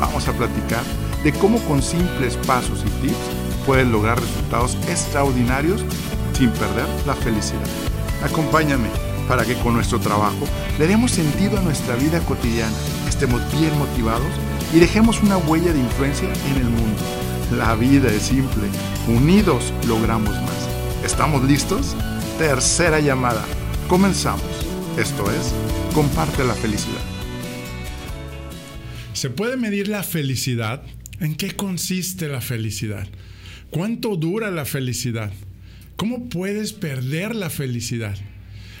vamos a platicar de cómo con simples pasos y tips puedes lograr resultados extraordinarios sin perder la felicidad. Acompáñame para que con nuestro trabajo le demos sentido a nuestra vida cotidiana, estemos bien motivados y dejemos una huella de influencia en el mundo. La vida es simple, unidos logramos más. ¿Estamos listos? Tercera llamada. Comenzamos. Esto es, comparte la felicidad. ¿Se puede medir la felicidad? ¿En qué consiste la felicidad? ¿Cuánto dura la felicidad? ¿Cómo puedes perder la felicidad?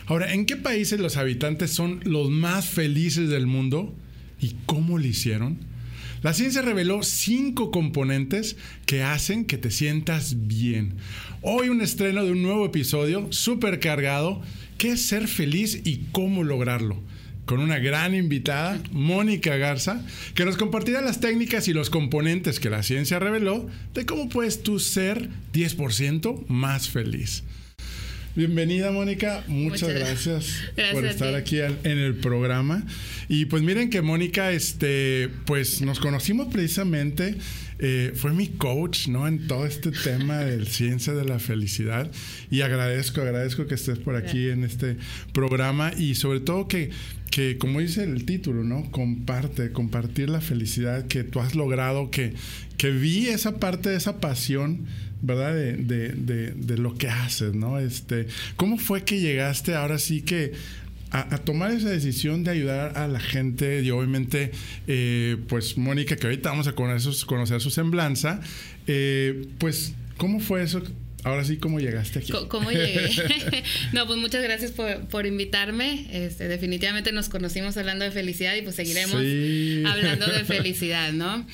Ahora, ¿en qué países los habitantes son los más felices del mundo? ¿Y cómo lo hicieron? La ciencia reveló cinco componentes que hacen que te sientas bien. Hoy un estreno de un nuevo episodio súper cargado, ¿qué es ser feliz y cómo lograrlo? Con una gran invitada, Mónica Garza, que nos compartirá las técnicas y los componentes que la ciencia reveló de cómo puedes tú ser 10% más feliz. Bienvenida Mónica, muchas, gracias, por estar aquí en el programa. Y pues miren que Mónica, este, pues nos conocimos precisamente, eh, fue mi coach, ¿no? En todo este tema de ciencia de la felicidad. Y agradezco, agradezco que estés por aquí en este programa y sobre todo que que como dice el título, ¿no? Comparte, compartir la felicidad que tú has logrado, que, que vi esa parte de esa pasión, ¿verdad? De, de, de, lo que haces, ¿no? Este, ¿Cómo fue que llegaste ahora sí que a, tomar esa decisión de ayudar a la gente? Y obviamente, eh, pues Mónica, que ahorita vamos a conocer, conocer su semblanza, eh, pues, ¿cómo fue eso? Ahora sí, ¿cómo llegaste aquí? ¿Cómo llegué? no, pues muchas gracias por, invitarme. Este, definitivamente nos conocimos hablando de felicidad y pues seguiremos hablando de felicidad, ¿no?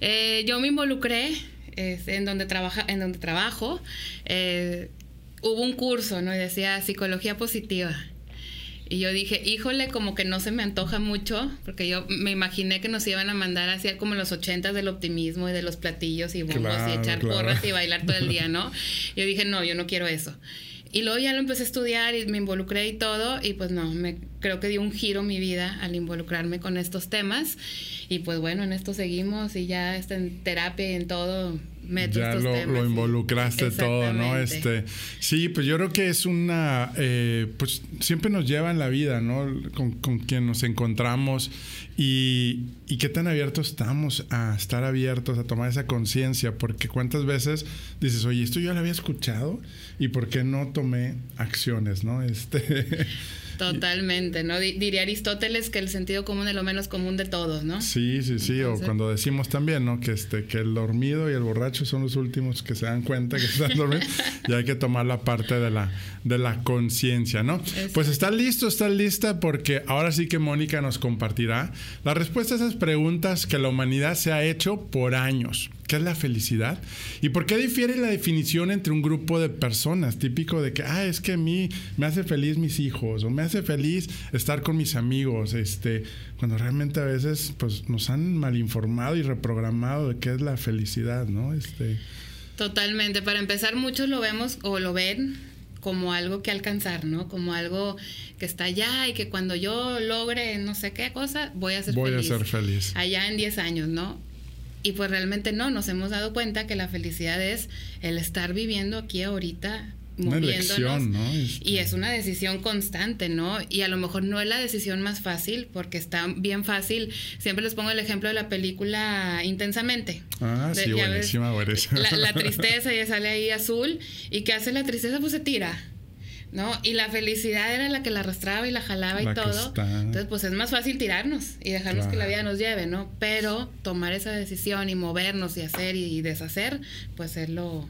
Eh, yo me involucré este, en, donde trabaja, en donde trabajo. Eh, hubo un curso, ¿no? Y decía psicología positiva. Y yo dije, híjole, como que no se me antoja mucho, porque yo me imaginé que nos iban a mandar así como los ochentas del optimismo y de los platillos y bombos y echar porras y bailar todo el día, ¿no? yo dije, no, yo no quiero eso. Y luego ya lo empecé a estudiar y me involucré y todo, y pues no, me creo que dio un giro mi vida al involucrarme con estos temas. Y pues bueno, en esto seguimos y ya está en terapia y en todo ya lo, involucraste todo, ¿no? Este, sí, pues yo creo que es una, eh, pues siempre nos lleva en la vida, ¿no? Con, con quien nos encontramos y, y, qué tan abiertos estamos a estar abiertos, a tomar esa conciencia, porque cuántas veces dices, oye, esto yo lo había escuchado y por qué no tomé acciones, ¿no? Este... Totalmente, ¿no? Diría Aristóteles que el sentido común es lo menos común de todos, ¿no? Sí, sí, sí, o cuando decimos también, ¿no? Que, este, que el dormido y el borracho son los últimos que se dan cuenta que están dormidos y hay que tomar la parte de la, de la conciencia, ¿no? Pues está listo, está lista porque ahora sí que Mónica nos compartirá la respuesta a esas preguntas que la humanidad se ha hecho por años. ¿Qué es la felicidad? ¿Y por qué difiere la definición entre un grupo de personas? Típico de que, ah, es que a mí me hace feliz mis hijos o me hace feliz estar con mis amigos, este, cuando realmente a veces pues, nos han malinformado y reprogramado de qué es la felicidad, ¿no? Este... Totalmente. Para empezar, muchos lo vemos o lo ven como algo que alcanzar, ¿no? Como algo que está allá y que cuando yo logre no sé qué cosa, voy a ser feliz. Voy a ser feliz. Allá en 10 años, ¿no? Y pues realmente no, nos hemos dado cuenta que la felicidad es el estar viviendo aquí ahorita moviéndonos. ¿no? Y este es una decisión constante, ¿no? Y a lo mejor no es la decisión más fácil, porque está bien fácil. Siempre les pongo el ejemplo de la película Intensamente. Ah, sí, buenísima, buenísima. La, la, tristeza ya sale ahí azul. ¿Y qué hace la tristeza? Pues se tira. ¿No? Y la felicidad era la que la arrastraba y la jalaba y todo. Entonces, pues es más fácil tirarnos y dejarnos que la vida nos lleve, ¿no? Pero tomar esa decisión y movernos y hacer y deshacer, pues es lo,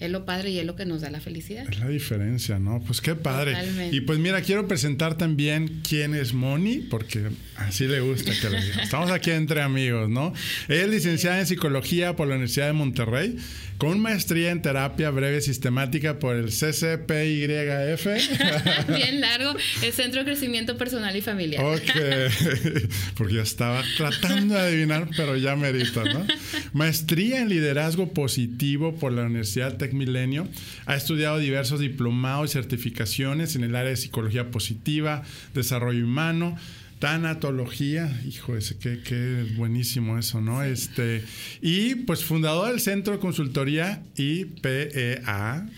es lo padre y es lo que nos da la felicidad. Es la diferencia, ¿no? Pues qué padre. Totalmente. Y pues mira, quiero presentar también quién es Moni, porque así le gusta que le diga. Estamos aquí entre amigos, ¿no? Ella es licenciada en psicología por la Universidad de Monterrey con maestría en terapia breve sistemática por el CCPYF. Bien largo, el Centro de Crecimiento Personal y Familiar. Ok, porque ya estaba tratando de adivinar, pero ya merita, ¿no? Maestría en liderazgo positivo por la Universidad Tec Milenio. Ha estudiado diversos diplomados y certificaciones en el área de psicología positiva, desarrollo humano tanatología, hijo, ese qué, qué buenísimo eso, ¿no? Este, y pues fundador del Centro de Consultoría IPEA.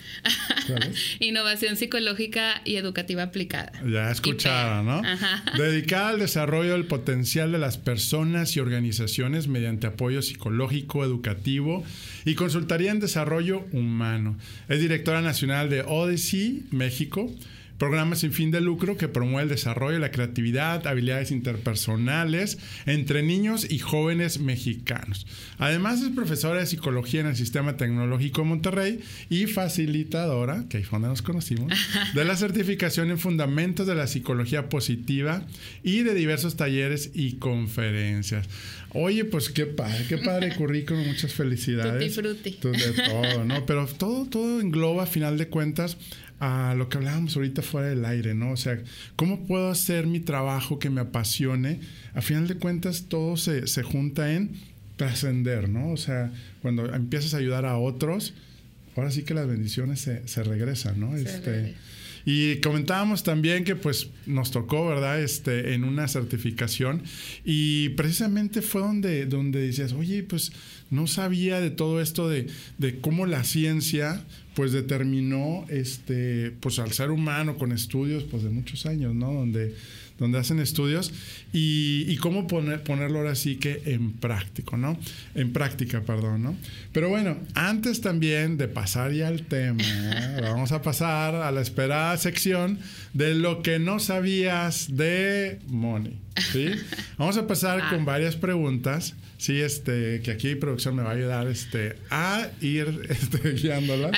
Innovación Psicológica y Educativa Aplicada. Ya escucharon, ¿no? Dedicada al desarrollo del potencial de las personas y organizaciones mediante apoyo psicológico, educativo y consultoría en desarrollo humano. Es directora nacional de Odyssey, México programa sin fin de lucro que promueve el desarrollo, la creatividad, habilidades interpersonales entre niños y jóvenes mexicanos. Además es profesora de psicología en el Sistema Tecnológico de Monterrey y facilitadora, que ahí fue donde nos conocimos, de la certificación en fundamentos de la psicología positiva y de diversos talleres y conferencias. Oye, pues qué padre, qué padre currículum, muchas felicidades. Tutti frutti. De todo, ¿no? Pero todo, todo engloba, a final de cuentas, a lo que hablábamos ahorita fuera del aire, ¿no? O sea, ¿cómo puedo hacer mi trabajo que me apasione? A final de cuentas, todo se, se junta en trascender, ¿no? O sea, cuando empiezas a ayudar a otros, ahora sí que las bendiciones se, se regresan, ¿no? este, y comentábamos también que pues nos tocó, ¿verdad? Este, en una certificación y precisamente fue donde, donde decías, oye, pues no sabía de todo esto de, de cómo la ciencia pues determinó este pues al ser humano con estudios pues de muchos años, ¿no? Donde donde hacen estudios y, cómo poner, ponerlo ahora sí que en práctico, ¿no? En práctica, perdón, ¿no? Pero bueno, antes también de pasar ya al tema, vamos a pasar a la esperada sección de lo que no sabías de Money, ¿sí? Vamos a pasar con ah. varias preguntas. Sí, este, que aquí producción me va a ayudar este, a ir este, guiándola.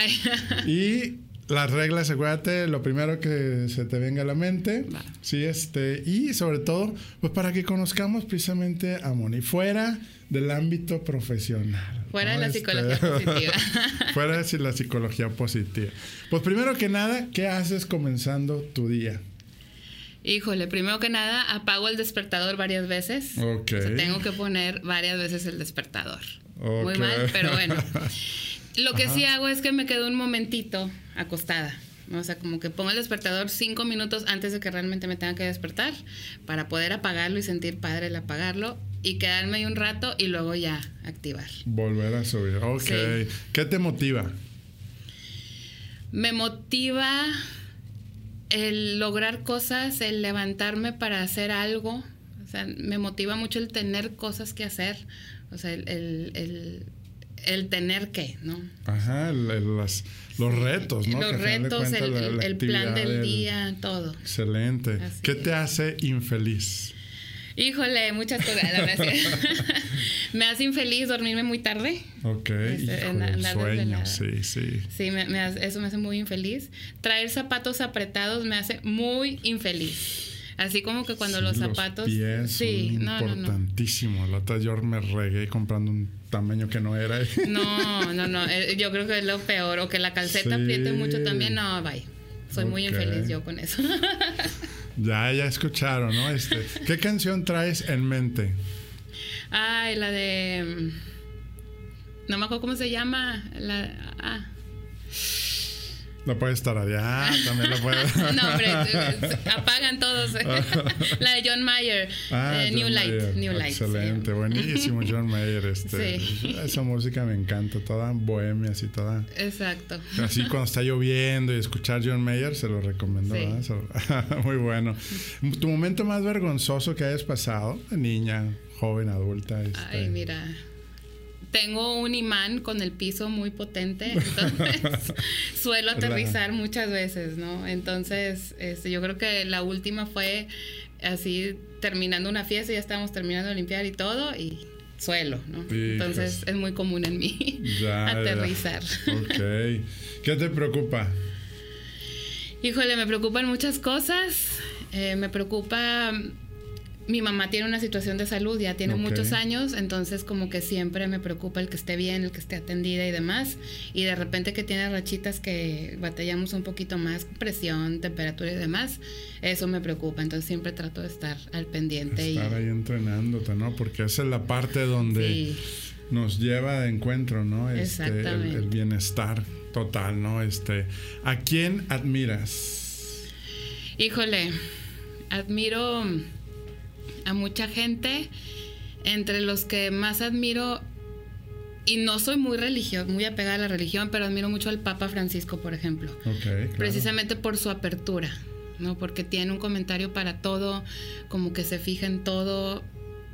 y las reglas, acuérdate, lo primero que se te venga a la mente. Sí, este, y sobre todo, pues para que conozcamos precisamente a Moni, fuera del ámbito profesional. Fuera de la este, psicología positiva. fuera de la psicología positiva. Pues primero que nada, ¿qué haces comenzando tu día? Híjole, primero que nada, apago el despertador varias veces. Ok. tengo que poner varias veces el despertador. Muy mal, pero bueno. Lo que sí hago es que me quedo un momentito acostada. O sea, como que pongo el despertador cinco minutos antes de que realmente me tenga que despertar para poder apagarlo y sentir padre el apagarlo y quedarme ahí un rato y luego ya activar. Volver a subir. Ok. ¿Qué te motiva? Me motiva el lograr cosas, el levantarme para hacer algo. O sea, me motiva mucho el tener cosas que hacer. O sea, el el tener que, ¿no? Ajá, los retos, ¿no? Los retos, el, plan del día, todo. Excelente. ¿Qué te hace infeliz? Híjole, muchas cosas. La verdad me hace infeliz dormirme muy tarde. Ok, este, sueño, sí, sí. Sí, eso me hace muy infeliz. Traer zapatos apretados me hace muy infeliz. Así como que cuando los zapatos. Pies sí, son importantísimo. La otra yo me regué comprando un tamaño que no era. No, no, no. Eh, yo creo que es lo peor. O que la calceta apriete mucho también. No, bye. Soy muy infeliz yo con eso. ya, ya escucharon, ¿no? Este, ¿Qué canción traes en mente? Ay, la de. Mm, no me acuerdo cómo se llama. La. Ah. No puede estar allá, también lo puede. no, hombre, apagan todos. la de John Mayer, ah, New Light. New Light. Excelente, buenísimo John Mayer. Este, sí. Esa música me encanta, toda bohemia, así toda. Exacto. Así cuando está lloviendo y escuchar John Mayer, se lo recomiendo. Muy bueno. ¿Tu momento más vergonzoso que hayas pasado, niña, joven, adulta? Este... Ay, mira tengo un imán con el piso muy potente, entonces suelo aterrizar muchas veces, ¿no? Entonces, este, yo creo que la última fue así terminando una fiesta, ya estábamos terminando de limpiar y todo, y suelo, ¿no? Entonces es muy común en mí aterrizar. Ok. ¿Qué te preocupa? Híjole, me preocupan muchas cosas. Eh, me preocupa mi mamá tiene una situación de salud, ya tiene muchos años, entonces como que siempre me preocupa el que esté bien, el que esté atendida y demás. Y de repente que tiene rachitas que batallamos un poquito más, presión, temperatura y demás, eso me preocupa. Entonces siempre trato de estar al pendiente. Estar ahí entrenándote, ¿no? Porque esa es la parte donde nos lleva de encuentro, ¿no? Este, Exactamente. el, el bienestar total, ¿no? Este, ¿A quién admiras? Híjole, admiro a mucha gente, entre los que más admiro, y no soy muy religiosa, muy apegada a la religión, pero admiro mucho al Papa Francisco, por ejemplo. Precisamente por su apertura, ¿no? Porque tiene un comentario para todo, como que se fija en todo,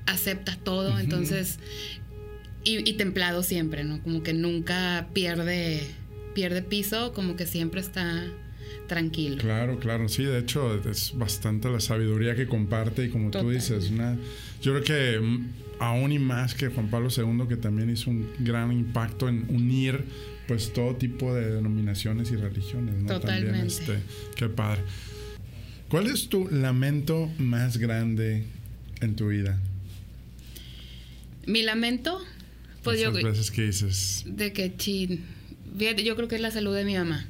acepta todo, entonces, y, templado siempre, ¿no? Como que nunca pierde, pierde piso, como que siempre está tranquilo. Claro, claro, sí, de hecho es bastante la sabiduría que comparte y como tú dices, una, yo creo que mm, aún y más que Juan Pablo II, que también hizo un gran impacto en unir pues todo tipo de denominaciones y religiones, ¿no? Totalmente. También, este, qué padre. ¿Cuál es tu lamento más grande en tu vida? Mi lamento, pues Esas veces que dices. De que chin. Yo creo que es la salud de mi mamá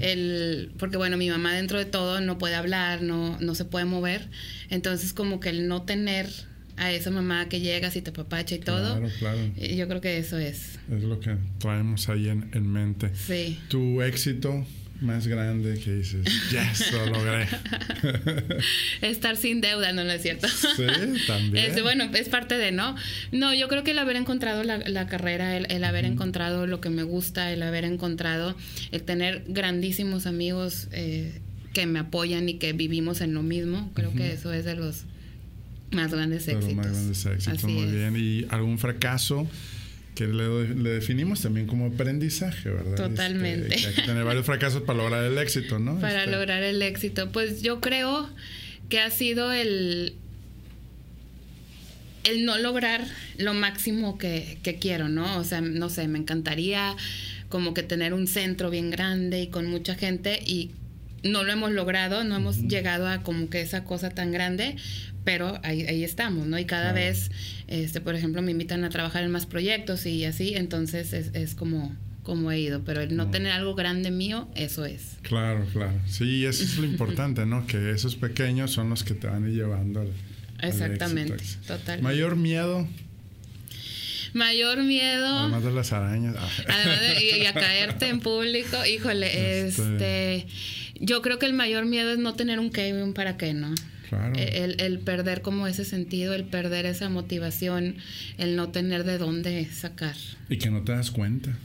el, porque bueno, mi mamá dentro de todo no puede hablar, no, no se puede mover. Entonces como que el no tener a esa mamá que llegas y te papacha y todo. Claro, claro. Yo creo que eso es. Es lo que traemos ahí en, en mente. Sí. Tu éxito más grande que dices, yes, lo logré. Estar sin deuda, no, no es cierto. Sí, también. bueno, es parte de, ¿no? No, yo creo que el haber encontrado la, carrera, el, haber encontrado lo que me gusta, el haber encontrado, el tener grandísimos amigos eh, que me apoyan y que vivimos en lo mismo, creo que eso es de los más grandes éxitos. De los más grandes éxitos, muy bien. ¿Y algún fracaso? Que le, definimos también como aprendizaje, ¿verdad? Totalmente. Este, hay que tener varios fracasos para lograr el éxito, ¿no? Para este, lograr el éxito. Pues yo creo que ha sido el, el no lograr lo máximo que, quiero, ¿no? O sea, no sé, me encantaría como que tener un centro bien grande y con mucha gente y no lo hemos logrado, no hemos llegado a como que esa cosa tan grande, pero ahí, ahí estamos, ¿no? Y cada vez, este, por ejemplo, me invitan a trabajar en más proyectos y así, entonces es, es como, como he ido, pero el no, tener algo grande mío, eso es. Claro, claro. Sí, eso es lo importante, ¿no? Que esos pequeños son los que te van llevando al, Exactamente, total. Mayor miedo. Mayor miedo. Además de las arañas. Además de, y, a caerte en público. Híjole, este, este, Yo creo que el mayor miedo es no tener un un para qué, ¿no? E, el, el, perder como ese sentido, el perder esa motivación, el no tener de dónde sacar. Y que no te das cuenta.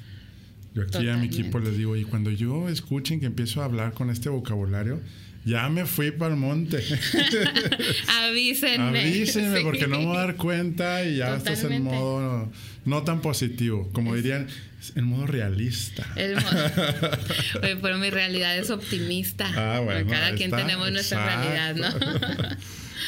Yo aquí a mi equipo les digo, y cuando yo escuchen que empiezo a hablar con este vocabulario, ya me fui para el monte. Avísenme. Avísenme porque no me voy a dar cuenta y ya estás en modo no, tan positivo. Como dirían, en modo realista. Oye, pero mi realidad es optimista. Ah, bueno. Cada quien tenemos nuestra realidad, ¿no?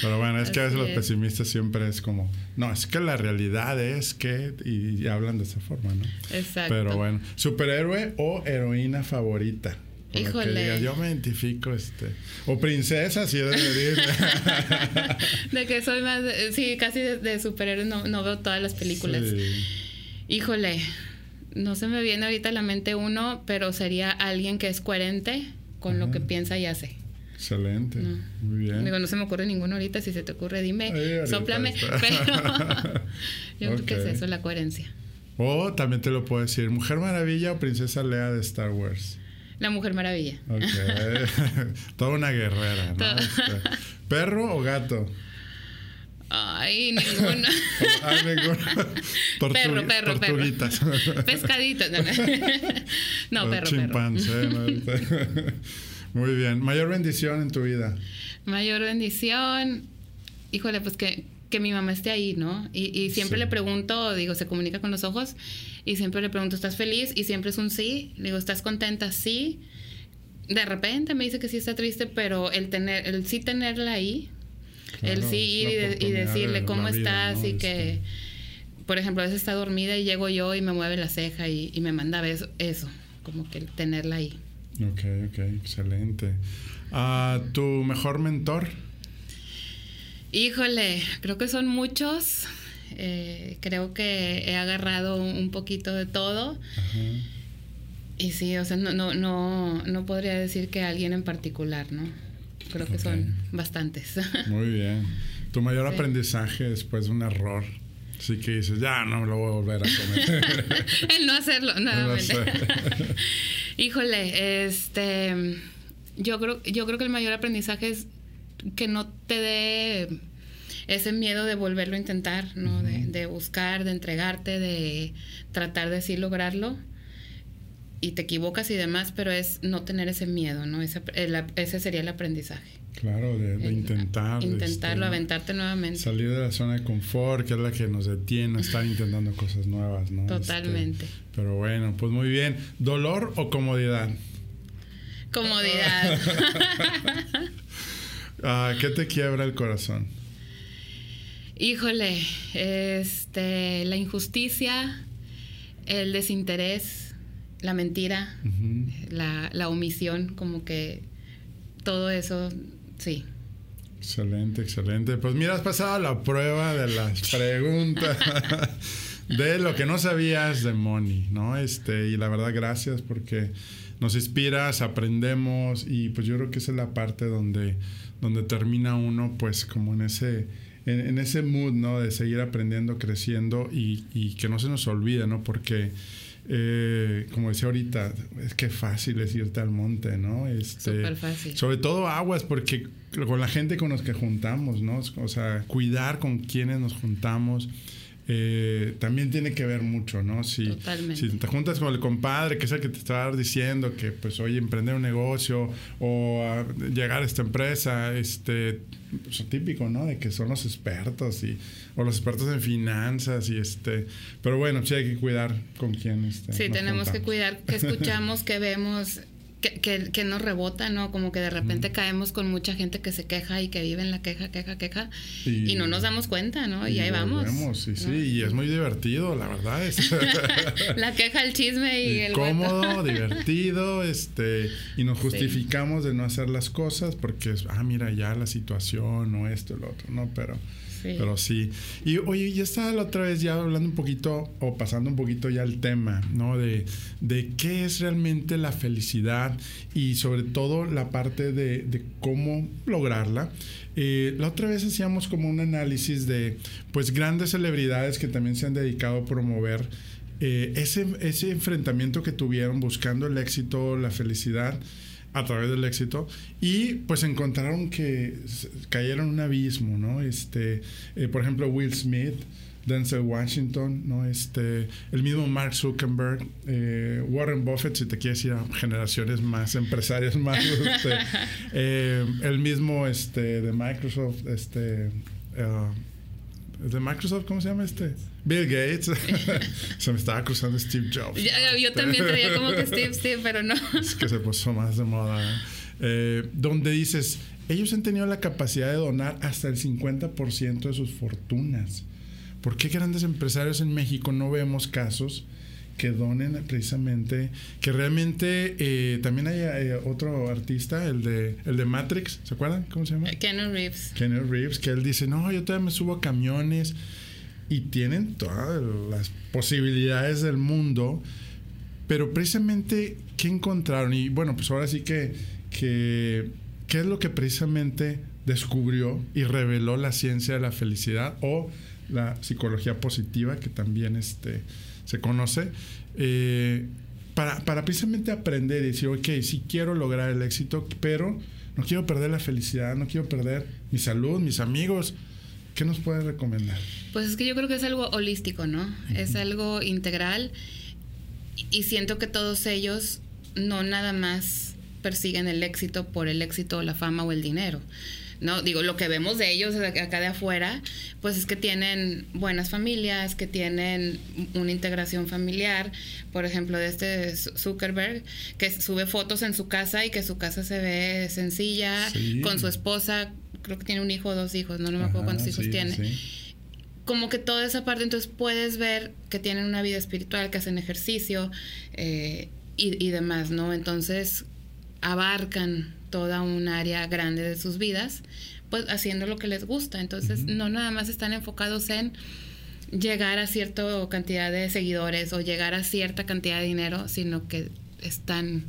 Pero bueno, es que a veces los pesimistas siempre es como, no, es que la realidad es que, y, hablan de esa forma, ¿no? Exacto. Pero bueno, superhéroe o heroína favorita. Híjole. yo me identifico, este. O princesa, si de decir. de que soy más. sí, casi de, superhéroes no, no, veo todas las películas. Híjole. No se me viene ahorita a la mente uno, pero sería alguien que es coherente con lo que piensa y hace. Excelente. Muy bien. Digo, no se me ocurre ninguno ahorita. Si se te ocurre, dime, soplame. Pero yo creo que es eso, la coherencia. O también te lo puedo decir, Mujer Maravilla o Princesa Lea de Star Wars. La Mujer Maravilla. Ok. Toda una guerrera, ¿no? Este, ¿Perro o gato? Ay, ninguno. Ay, ninguno. perro, perro, tortuguitas. perro. Pescaditos. No, perro, chimpancé, ¿no? Muy bien. ¿Mayor bendición en tu vida? Mayor bendición. Híjole, pues que, que mi mamá esté ahí, ¿no? Y, y siempre le pregunto, digo, se comunica con los ojos y siempre le pregunto, ¿estás feliz? Y siempre es un sí. Le digo, ¿estás contenta? Sí. De repente me dice que sí está triste, pero el tener, el sí tenerla ahí, el sí ir y, decirle cómo estás y que por ejemplo, a veces está dormida y llego yo y me mueve la ceja y, me manda eso, eso, como que tenerla ahí. Ok, ok, excelente. Uh, ¿Tu mejor mentor? Híjole, creo que son muchos. Eh, creo que he agarrado un poquito de todo. Y sí, o sea, no, no, no, no podría decir que alguien en particular, ¿no? Creo que son bastantes. Muy bien. ¿Tu mayor aprendizaje después de un error? Sí que dices, ya no lo voy a volver a cometer. El no hacerlo, nuevamente. Híjole, este yo creo, yo creo que el mayor aprendizaje es que no te dé ese miedo de volverlo a intentar, ¿no? de, buscar, de entregarte, de tratar de sí lograrlo. Y te equivocas y demás, pero es no tener ese miedo, ¿no? Ese, ese sería el aprendizaje. Claro, de, intentar. Intentarlo, este, aventarte nuevamente. Salir de la zona de confort, que es la que nos detiene, estar intentando cosas nuevas, ¿no? Totalmente. Este, pero bueno, pues muy bien. ¿Dolor o comodidad? Comodidad. Ah, ¿Qué te quiebra el corazón? Híjole, este, la injusticia, el desinterés, la mentira, la, la omisión, como que todo eso, sí. Excelente, excelente. Pues mira, has pasado la prueba de las preguntas de lo que no sabías de Moni, ¿no? Este, y la verdad, gracias porque nos inspiras, aprendemos y pues yo creo que esa es la parte donde, donde termina uno pues como en ese, en, ese mood, ¿no? De seguir aprendiendo, creciendo y, y, que no se nos olvide, ¿no? Porque... Eh, como decía ahorita, es que fácil es irte al monte, ¿no? Este, fácil. Sobre todo aguas, porque con la gente con los que juntamos, ¿no? O sea, cuidar con quienes nos juntamos, eh, también tiene que ver mucho, ¿no? Si, si te juntas con el compadre, que es el que te está diciendo que, pues, oye, emprender un negocio o llegar a esta empresa, este, pues, típico, ¿no? De que son los expertos y, o los expertos en finanzas y este, pero bueno, sí hay que cuidar con quién este, Sí, tenemos que cuidar que escuchamos, que vemos que, que, nos rebota, ¿no? Como que de repente caemos con mucha gente que se queja y que vive en la queja, queja, queja y, no nos damos cuenta, ¿no? Y, ahí vamos. Sí, sí, y es muy divertido, la verdad. Es. la queja, el chisme y, el Cómodo, divertido, este, y nos justificamos de no hacer las cosas porque es, ah, mira, ya la situación o esto, lo otro, ¿no? Pero pero sí. Y oye, ya estaba la otra vez ya hablando un poquito o pasando un poquito ya el tema, ¿no? De, de qué es realmente la felicidad y sobre todo la parte de, de cómo lograrla. Eh, la otra vez hacíamos como un análisis de pues grandes celebridades que también se han dedicado a promover eh, ese, ese enfrentamiento que tuvieron buscando el éxito, la felicidad a través del éxito y pues encontraron que cayeron un abismo, ¿no? Este, eh, por ejemplo, Will Smith, Denzel Washington, ¿no? Este, el mismo Mark Zuckerberg, eh, Warren Buffett, si te quieres ir a generaciones más empresarias más, este, eh, el mismo este, de Microsoft, este, de Microsoft, ¿cómo se llama este? Bill Gates. se me estaba cruzando Steve Jobs. yo también traía como que Steve, Steve, pero no. es que se puso más de moda. Eh, donde dices, ellos han tenido la capacidad de donar hasta el 50% de sus fortunas. ¿Por qué grandes empresarios en México no vemos casos que donen precisamente, que realmente eh, también hay eh, otro artista, el de, el de Matrix, ¿se acuerdan? ¿Cómo se llama? Keanu Reeves. Keanu Reeves, que él dice, no, yo todavía me subo a camiones y tienen todas las posibilidades del mundo, pero precisamente, ¿qué encontraron? Y bueno, pues ahora sí que, que ¿qué es lo que precisamente descubrió y reveló la ciencia de la felicidad o la psicología positiva, que también este, se conoce? Eh, para, para precisamente aprender y decir, ok, sí quiero lograr el éxito, pero no quiero perder la felicidad, no quiero perder mi salud, mis amigos, ¿Qué nos puedes recomendar? Pues es que yo creo que es algo holístico, ¿no? Es algo integral y siento que todos ellos no nada más persiguen el éxito por el éxito, la fama o el dinero. ¿No? Digo, lo que vemos de ellos acá de afuera, pues es que tienen buenas familias, que tienen una integración familiar, por ejemplo, de este Zuckerberg, que sube fotos en su casa y que su casa se ve sencilla, con su esposa, creo que tiene un hijo o dos hijos, no, no me acuerdo cuántos hijos tiene. como que toda esa parte, entonces puedes ver que tienen una vida espiritual, que hacen ejercicio eh, y, y demás, ¿no? Entonces abarcan toda un área grande de sus vidas, pues haciendo lo que les gusta. Entonces, no nada más están enfocados en llegar a cierta cantidad de seguidores o llegar a cierta cantidad de dinero, sino que están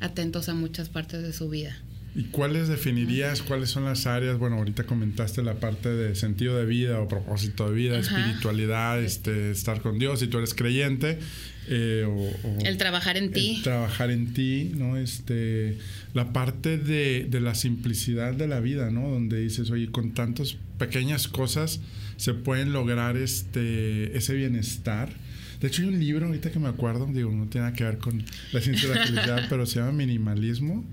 atentos a muchas partes de su vida. ¿Y cuáles definirías, cuáles son las áreas? Bueno, ahorita comentaste la parte de sentido de vida o propósito de vida, espiritualidad, este, estar con Dios, si tú eres creyente. Eh, o, el trabajar en ti. trabajar en ti, ¿no? Este, la parte de, de, la simplicidad de la vida, ¿no? Donde dices, oye, con tantas pequeñas cosas se pueden lograr este, ese bienestar. De hecho, hay un libro, ahorita que me acuerdo, digo, no tiene nada que ver con la ciencia de la felicidad, pero se llama Minimalismo.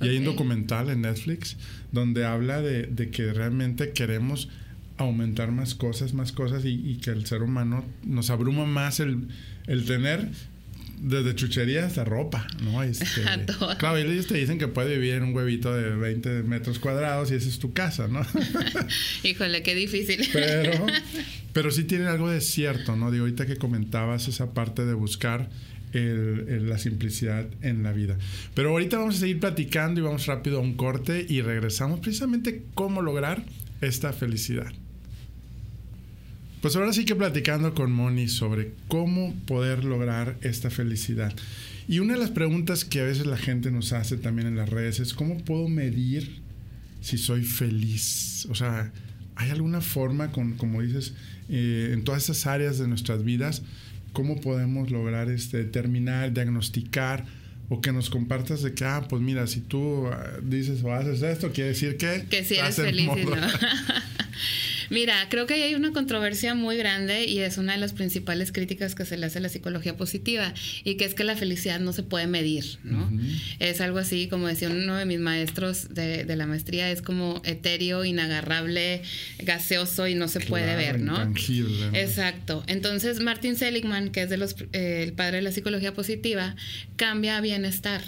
Y hay un documental en Netflix donde habla de, de que realmente queremos aumentar más cosas, más cosas y, que el ser humano nos abruma más el, el tener desde chuchería hasta ropa, ¿no? Este, claro, ellos te dicen que puede vivir en un huevito de 20 metros cuadrados y esa es tu casa, ¿no? Híjole, qué difícil. Pero, pero sí tiene algo de cierto, ¿no? Digo, ahorita que comentabas esa parte de buscar la simplicidad en la vida. Pero ahorita vamos a seguir platicando y vamos rápido a un corte y regresamos precisamente cómo lograr esta felicidad. Pues ahora sí que platicando con Moni sobre cómo poder lograr esta felicidad. Y una de las preguntas que a veces la gente nos hace también en las redes es cómo puedo medir si soy feliz. O sea, ¿hay alguna forma, con, como dices, eh, en todas esas áreas de nuestras vidas, cómo podemos lograr este, determinar, diagnosticar o que nos compartas de que, ah, pues mira, si tú ah, dices o haces esto, quiere decir que... Que si eres feliz, ¿no? Mira, creo que hay una controversia muy grande y es una de las principales críticas que se le hace a la psicología positiva y que es que la felicidad no se puede medir, ¿no? Es algo así, como decía uno de mis maestros de, la maestría, es como etéreo, inagarrable, gaseoso y no se puede ver, ¿no? Exacto. Entonces, Martin Seligman, que es de los, eh, el padre de la psicología positiva, cambia a bienestar.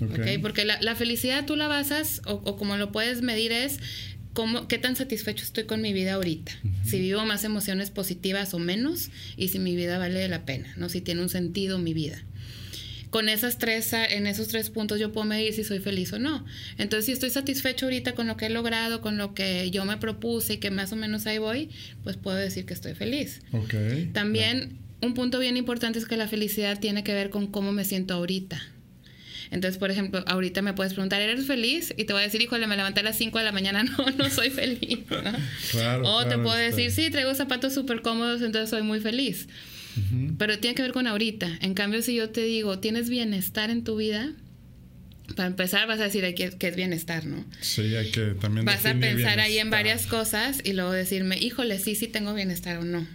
Okay. Porque la, felicidad tú la basas, o, o como lo puedes medir es cómo, qué tan satisfecho estoy con mi vida ahorita. Si vivo más emociones positivas o menos y si mi vida vale la pena, ¿no? Si tiene un sentido mi vida. Con esas tres, en esos tres puntos yo puedo medir si soy feliz o no. Entonces, si estoy satisfecho ahorita con lo que he logrado, con lo que yo me propuse y que más o menos ahí voy, pues puedo decir que estoy feliz. Okay. También un punto bien importante es que la felicidad tiene que ver con cómo me siento ahorita. Entonces, por ejemplo, ahorita me puedes preguntar, ¿eres feliz? Y te voy a decir, híjole, me levanté a las 5 de la mañana, no, no soy feliz. Claro, o te puedo decir, sí, traigo zapatos súper cómodos, entonces soy muy feliz. Pero tiene que ver con ahorita. En cambio, si yo te digo, ¿tienes bienestar en tu vida? Para empezar vas a decir que, que es bienestar, ¿no? Sí, hay que también... Vas a pensar ahí en varias cosas y luego decirme, híjole, sí, sí tengo bienestar o no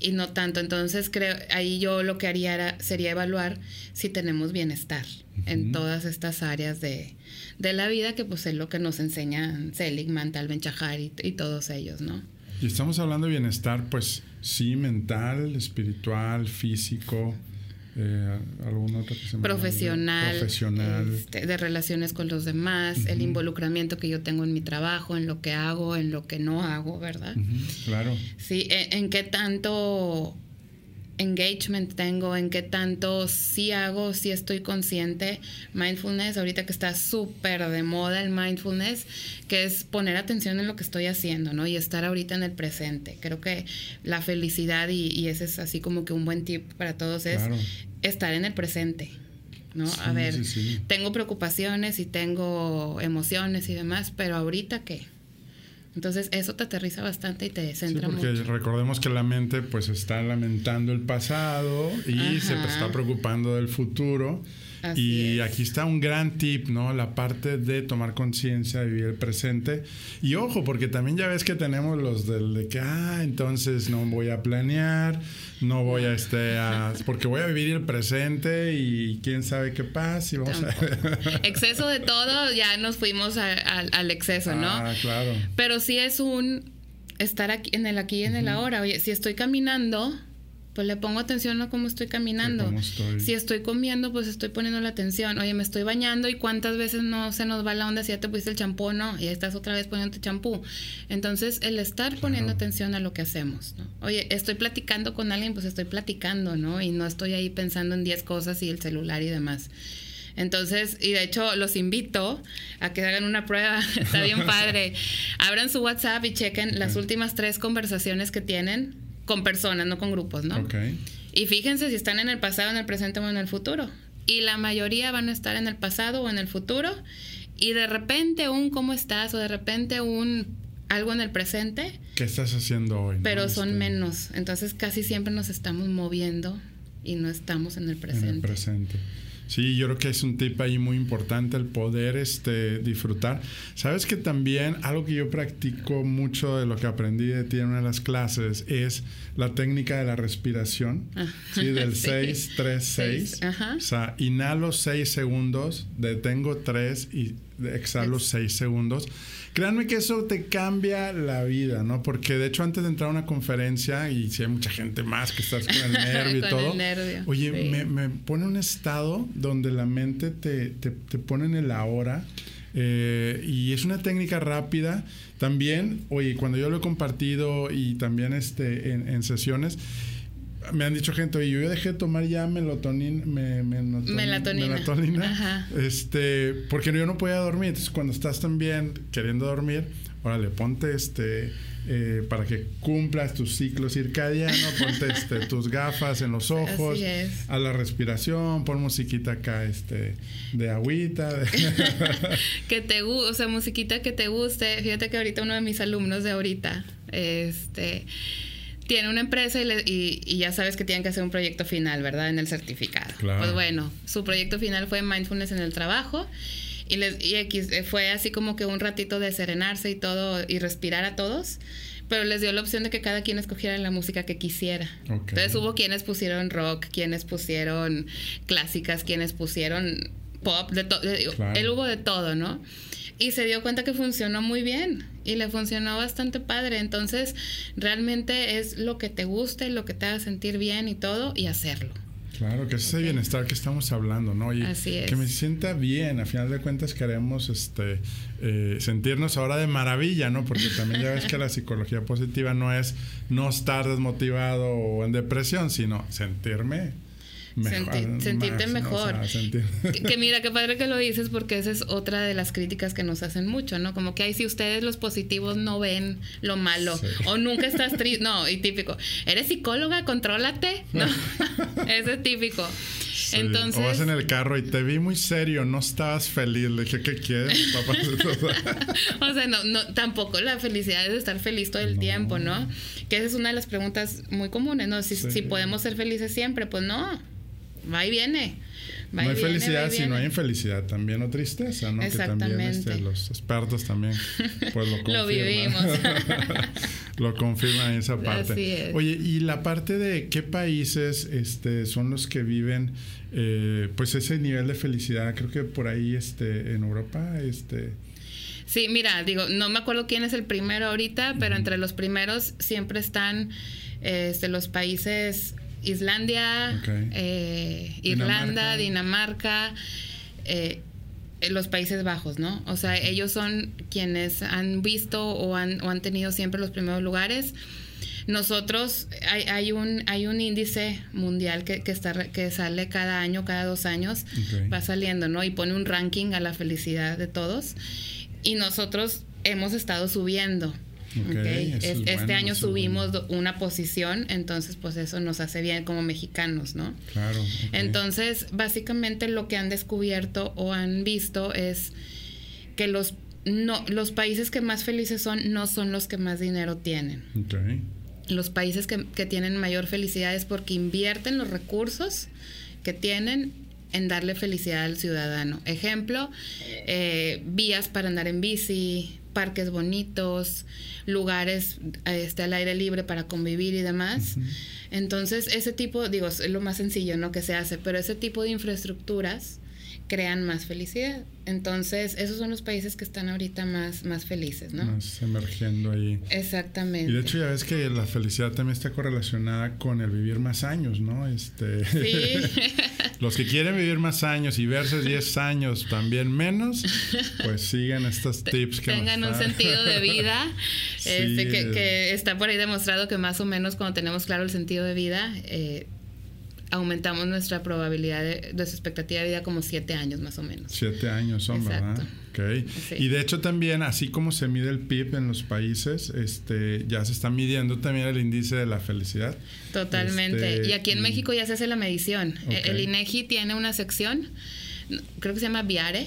y no tanto. Entonces, creo, ahí yo lo que haría sería evaluar si tenemos bienestar en todas estas áreas de, la vida, que pues es lo que nos enseñan Seligman, Tal Ben y, y todos ellos, ¿no? Y estamos hablando de bienestar, pues sí, mental, espiritual, físico, eh, ¿Algún otro que se profesional, profesional. Este, de relaciones con los demás, el involucramiento que yo tengo en mi trabajo, en lo que hago, en lo que no hago, ¿verdad? claro. Sí, en, en, qué tanto engagement tengo, en qué tanto sí hago, sí estoy consciente. Mindfulness, ahorita que está súper de moda el mindfulness, que es poner atención en lo que estoy haciendo, ¿no? Y estar ahorita en el presente. Creo que la felicidad, y, ese es así como que un buen tip para todos, es estar en el presente. ¿no? a ver, tengo preocupaciones y tengo emociones y demás, pero ahorita qué? Entonces eso te aterriza bastante y te centra sí, porque recordemos que la mente pues está lamentando el pasado y se está preocupando del futuro y aquí está un gran tip, ¿no? La parte de tomar conciencia, vivir el presente. Y ojo, porque también ya ves que tenemos los del de que, ah, entonces no voy a planear, no voy a este, porque voy a vivir el presente y quién sabe qué pasa y vamos a... Exceso de todo, ya nos fuimos al exceso, ¿no? Ah, claro. Pero sí es un estar aquí en el aquí y en el ahora. Oye, si estoy caminando pues le pongo atención a cómo estoy caminando. Si estoy comiendo, pues estoy poniendo la atención. Oye, me estoy bañando y cuántas veces no se nos va la onda si ya te pusiste el champú no, y estás otra vez poniendo champú. Entonces, el estar poniendo atención a lo que hacemos, ¿no? Oye, estoy platicando con alguien, pues estoy platicando, ¿no? Y no estoy ahí pensando en 10 cosas y el celular y demás. Entonces, y de hecho los invito a que hagan una prueba, está bien padre. Abran su WhatsApp y chequen las últimas tres conversaciones que tienen con personas, no con grupos, ¿no? Y fíjense si están en el pasado, en el presente o en el futuro. Y la mayoría van a estar en el pasado o en el futuro. Y de repente un cómo estás o de repente un algo en el presente. ¿Qué estás haciendo hoy? Pero son este, menos. Entonces casi siempre nos estamos moviendo y no estamos en el presente. En el presente. Sí, yo creo que es un tip ahí muy importante el poder este, disfrutar. Sabes que también algo que yo practico mucho de lo que aprendí de ti en una de las clases es la técnica de la respiración. Ah. Sí, del 6, 3, 6. O sea, inhalo 6 segundos, detengo 3 y exhalo 6 segundos. Créanme que eso te cambia la vida, ¿no? Porque de hecho antes de entrar a una conferencia, y si hay mucha gente más que estás con el nervio y todo, oye, me, pone un estado donde la mente te, te, pone en el ahora. Eh, y es una técnica rápida. También, oye, cuando yo lo he compartido y también este, en sesiones, me han dicho gente, oye, yo dejé de tomar ya melatonin, me, melatonina. melatonina este, porque yo no podía dormir. Entonces, cuando estás también queriendo dormir, órale, ponte este, eh, para que cumplas tu ciclo circadiano, ponte este, tus gafas en los ojos, a la respiración, pon musiquita acá, este, de agüita. que te guste, o sea, musiquita que te guste. Fíjate que ahorita uno de mis alumnos de ahorita, este tiene una empresa y, ya sabes que tienen que hacer un proyecto final, ¿verdad? En el certificado. Pues bueno, su proyecto final fue Mindfulness en el trabajo. Y, les, eh, fue así como que un ratito de serenarse y todo y respirar a todos pero les dio la opción de que cada quien escogiera la música que quisiera. Entonces hubo quienes pusieron rock, quienes pusieron clásicas, quienes pusieron pop, de él hubo de todo, ¿no? Y se dio cuenta que funcionó muy bien y le funcionó bastante padre. Entonces, realmente es lo que te guste, lo que te haga sentir bien y todo y hacerlo. Claro, que es ese bienestar que estamos hablando, ¿no? Y Así es. que me sienta bien. A final de cuentas queremos este, eh, sentirnos ahora de maravilla, ¿no? Porque también ya ves que la psicología positiva no es no estar desmotivado o en depresión, sino sentirme sentirte mejor. que, mira, qué padre que lo dices porque esa es otra de las críticas que nos hacen mucho, ¿no? Como que hay si ustedes los positivos no ven lo malo o nunca estás triste, no, y típico, eres psicóloga, contrólate, ¿no? Ese es típico. Entonces, o vas en el carro y te vi muy serio, no estabas feliz. Le dije, ¿qué quieres, papá? o sea, no, no, tampoco la felicidad es estar feliz todo el tiempo, ¿no? Que esa es una de las preguntas muy comunes, ¿no? Si, si podemos ser felices siempre, pues no va y viene. no hay felicidad si no hay infelicidad también o tristeza, ¿no? Exactamente. Que también este, los expertos también pues lo confirman. lo vivimos. lo confirman esa parte. Oye, y la parte de qué países este, son los que viven eh, pues ese nivel de felicidad, creo que por ahí este, en Europa, este... Sí, mira, digo, no me acuerdo quién es el primero ahorita, pero entre los primeros siempre están este, los países Islandia, eh, Irlanda, Dinamarca, eh, los Países Bajos, ¿no? O sea, ellos son quienes han visto o han, o han tenido siempre los primeros lugares. Nosotros, hay, hay, un, hay un índice mundial que, que, está, que sale cada año, cada dos años, va saliendo, ¿no? Y pone un ranking a la felicidad de todos. Y nosotros hemos estado subiendo este año subimos una posición, entonces pues eso nos hace bien como mexicanos, ¿no? Claro. Entonces, básicamente lo que han descubierto o han visto es que los no los países que más felices son no son los que más dinero tienen. Los países que, tienen mayor felicidad es porque invierten los recursos que tienen en darle felicidad al ciudadano. Ejemplo, eh, vías para andar en bici, parques bonitos, lugares este, al aire libre para convivir y demás. Entonces, ese tipo, digo, es lo más sencillo, ¿no? Que se hace, pero ese tipo de infraestructuras crean más felicidad. Entonces, esos son los países que están ahorita más, más felices, ¿no? Más emergiendo ahí. Exactamente. Y de hecho ya ves que la felicidad también está correlacionada con el vivir más años, ¿no? Este, sí. los que quieren vivir más años y verse 10 años también menos, pues sigan estos tips que tengan un sentido de vida, este, que, que, está por ahí demostrado que más o menos cuando tenemos claro el sentido de vida, eh, aumentamos nuestra probabilidad de, nuestra expectativa de vida como siete años más o menos. Siete años son, ¿verdad? Okay. Y de hecho también, así como se mide el PIB en los países, este, ya se está midiendo también el índice de la felicidad. Totalmente. Este, y aquí en México ya se hace la medición. El INEGI tiene una sección, creo que se llama Viare.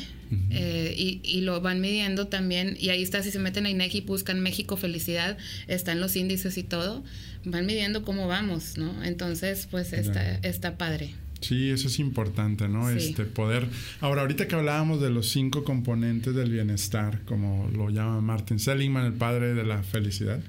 Eh, y, y, lo van midiendo también, y ahí está, si se meten a INEGI y buscan México Felicidad, están los índices y todo, van midiendo cómo vamos, ¿no? Entonces, pues está, está padre. Sí, eso es importante, ¿no? Este poder. Ahora, ahorita que hablábamos de los cinco componentes del bienestar, como lo llama Martin Seligman, el padre de la felicidad,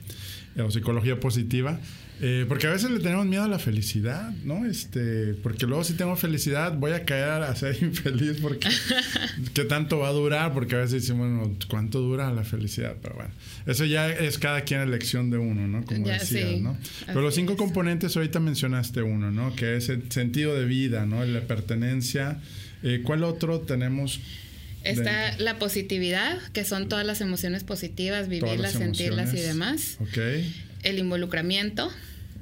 o psicología positiva, eh, porque a veces le tenemos miedo a la felicidad, ¿no? Este, porque luego si tengo felicidad voy a caer a ser infeliz porque qué tanto va a durar, porque a veces decimos, bueno, ¿cuánto dura la felicidad? Pero bueno, eso ya es cada quien elección de uno, ¿no? Como decías, ¿no? Pero los cinco componentes ahorita mencionaste uno, ¿no? Que es el sentido de vida, ¿no? La pertenencia. Eh, ¿Cuál otro tenemos? Está la positividad, que son todas las emociones positivas, vivirlas, sentirlas y demás. Ok. El involucramiento.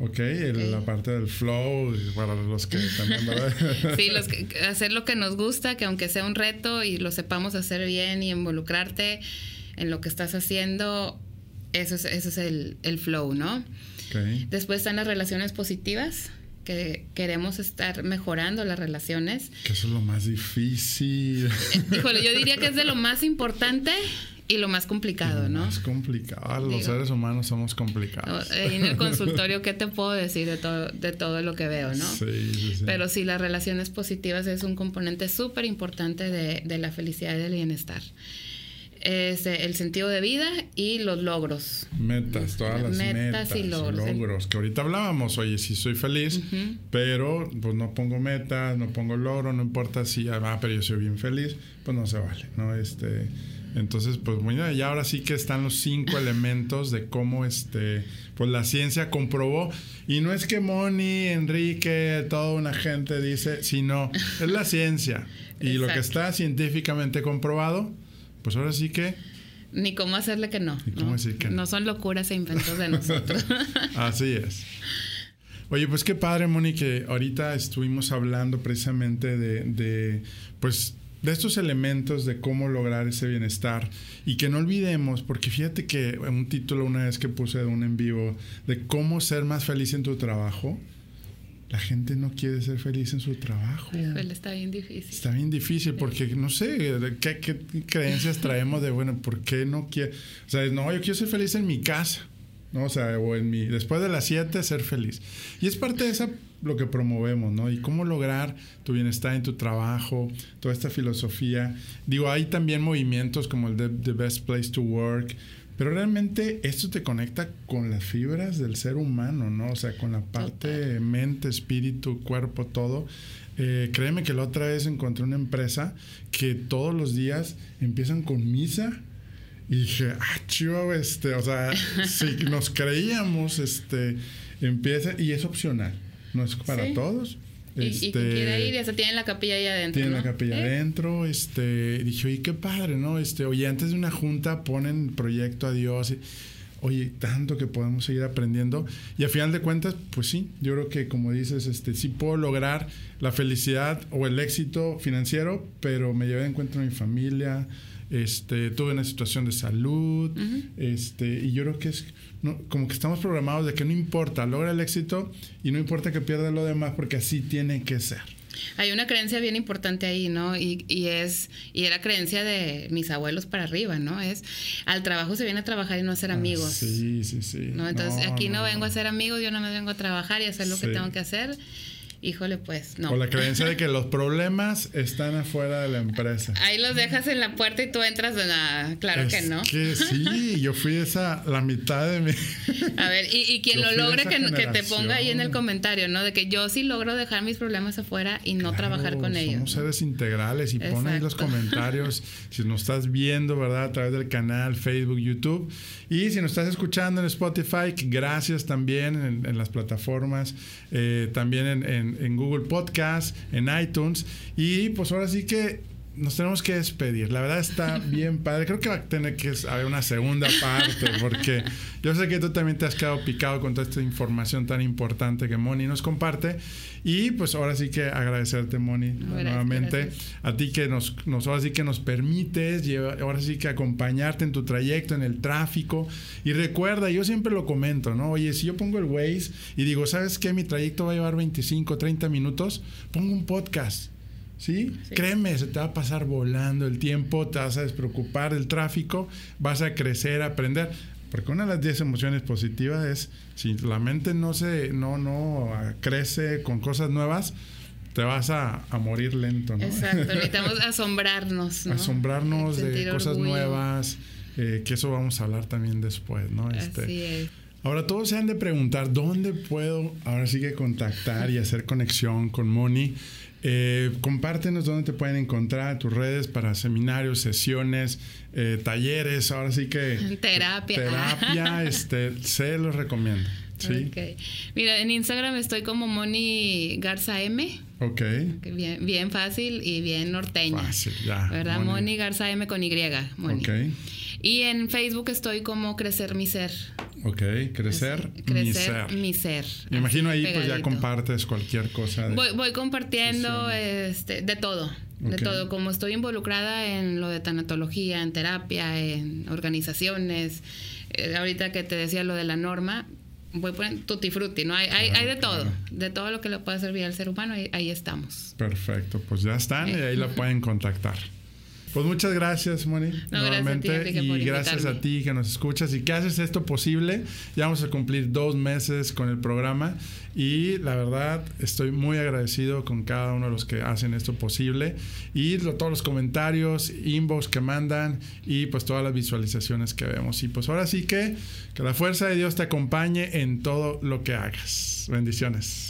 Ok, la parte del flow para los que también, ¿verdad? sí, los que, hacer lo que nos gusta, que aunque sea un reto y lo sepamos hacer bien y involucrarte en lo que estás haciendo, eso es, eso es el, el flow, ¿no? Okay. Después están las relaciones positivas, que queremos estar mejorando las relaciones. Que eso es lo más difícil. Híjole, yo diría que es de lo más importante y lo más complicado, ¿no? Más complicado. Los seres humanos somos complicados. En el consultorio, ¿qué te puedo decir de todo, de todo lo que veo, no? Sí, sí, sí. Pero sí, las relaciones positivas es un componente súper importante de, de, la felicidad y del bienestar. Es el sentido de vida y los logros. Metas, todas las metas, metas y logros. logros. Que ahorita hablábamos, oye, sí soy feliz, uh -huh. pero pues no pongo metas, no pongo logro, no importa si, ah, pero yo soy bien feliz, pues no se vale, ¿no? Este entonces, pues bueno, ya ahora sí que están los cinco elementos de cómo este, pues la ciencia comprobó. Y no es que Moni, Enrique, toda una gente dice, sino es la ciencia. Y lo que está científicamente comprobado, pues ahora sí que ni cómo hacerle que no. Cómo ¿no? Decir que no. no son locuras e inventos de nosotros. Así es. Oye, pues qué padre, Moni, que ahorita estuvimos hablando precisamente de, de pues de estos elementos de cómo lograr ese bienestar y que no olvidemos, porque fíjate que un título una vez que puse de un en vivo de cómo ser más feliz en tu trabajo, la gente no quiere ser feliz en su trabajo. Híjole, está bien difícil. Está bien difícil porque no sé ¿qué, qué creencias traemos de, bueno, ¿por qué no quiero? O sea, no, yo quiero ser feliz en mi casa. ¿No? O sea, o en mi, después de las 7 ser feliz. Y es parte de esa lo que promovemos, ¿no? Y cómo lograr tu bienestar en tu trabajo, toda esta filosofía. Digo, hay también movimientos como el de The Best Place to Work, pero realmente esto te conecta con las fibras del ser humano, ¿no? O sea, con la parte mente, espíritu, cuerpo, todo. Eh, créeme que la otra vez encontré una empresa que todos los días empiezan con misa y dije, ah, chivo, este, o sea, si nos creíamos, este, empieza, y es opcional, no es para sí. todos. Y, este, y quien quiera ir, hasta tienen la capilla ahí adentro. Tienen ¿no? la capilla ¿Eh? adentro, este, dije, oye, qué padre, ¿no? Este, oye, antes de una junta ponen proyecto a Dios. Y, oye, tanto que podemos seguir aprendiendo. Y a final de cuentas, pues sí, yo creo que como dices, este, sí puedo lograr la felicidad o el éxito financiero, pero me llevé en cuenta a mi familia, este, tuve una situación de salud, uh -huh. este, y yo creo que es no, como que estamos programados de que no importa, logra el éxito y no importa que pierda lo demás porque así tiene que ser. Hay una creencia bien importante ahí, ¿no? Y, y, es, y era creencia de mis abuelos para arriba, ¿no? Es al trabajo se viene a trabajar y no a amigos. Ah, sí, sí, sí. ¿no? Entonces no, aquí no, no, vengo a ser amigos, yo no me vengo a trabajar y a hacer lo sí. que tengo que hacer. Híjole, pues no. O la creencia de que los problemas están afuera de la empresa. Ahí los dejas en la puerta y tú entras de nada. Claro que no. Que sí, yo fui esa, la mitad de mi. A ver, y, quien lo logre que, que, te ponga ahí en el comentario, ¿no? De que yo sí logro dejar mis problemas afuera y no trabajar con ellos. Somos seres integrales y pon ahí los comentarios si nos estás viendo, ¿verdad? A través del canal, Facebook, YouTube. Y si nos estás escuchando en Spotify, gracias también en, las plataformas, eh, también en en, Google Podcast, en iTunes. Y pues ahora sí que nos tenemos que despedir. La verdad está bien padre. Creo que va a tener que haber una segunda parte porque yo sé que tú también te has quedado picado con toda esta información tan importante que Moni nos comparte. Y pues ahora sí que agradecerte, Moni, nuevamente. A ti que nos, nos, ahora sí que nos permites, ahora sí que acompañarte en tu trayecto, en el tráfico. Y recuerda, yo siempre lo comento, ¿no? Oye, si yo pongo el Waze y digo, ¿sabes qué? Mi trayecto va a llevar 25, 30 minutos, pongo un podcast ¿Sí? Créeme, se te va a pasar volando el tiempo, te vas a despreocupar del tráfico, vas a crecer, aprender. Porque una de las 10 emociones positivas es, si la mente no, se, no, no crece con cosas nuevas, te vas a, morir lento, ¿no? Exacto, necesitamos asombrarnos, ¿no? Asombrarnos de cosas nuevas, eh, que eso vamos a hablar también después, ¿no? Este, es. Ahora todos se han de preguntar, ¿dónde puedo ahora sí que contactar y hacer conexión con Moni? Eh, compártenos dónde te pueden encontrar, tus redes para seminarios, sesiones, eh, talleres, ahora sí que... Terapia. Terapia, este, se los recomiendo. Sí. Mira, en Instagram estoy como Moni Garza M. Ok. Bien, bien fácil y bien norteña. Fácil, ya. ¿Verdad? Moni, Garza M con Y. Moni. Ok. Y en Facebook estoy como Crecer Mi Ser. Ok, Crecer, mi Ser. Mi Ser. Me imagino ahí pues ya compartes cualquier cosa. voy, compartiendo este, de todo. De todo, como estoy involucrada en lo de tanatología, en terapia, en organizaciones, eh, ahorita que te decía lo de la norma, voy poniendo tutti frutti, ¿no? Hay, hay, hay de todo, de todo lo que le pueda servir al ser humano, ahí, ahí estamos. Perfecto, pues ya están y ahí la pueden contactar. Pues muchas gracias, Moni. nuevamente. y gracias a ti que nos escuchas y que haces esto posible. Ya vamos a cumplir dos meses con el programa y la verdad estoy muy agradecido con cada uno de los que hacen esto posible y todos los comentarios, inbox que mandan y pues todas las visualizaciones que vemos. Y pues ahora sí que que la fuerza de Dios te acompañe en todo lo que hagas. Bendiciones.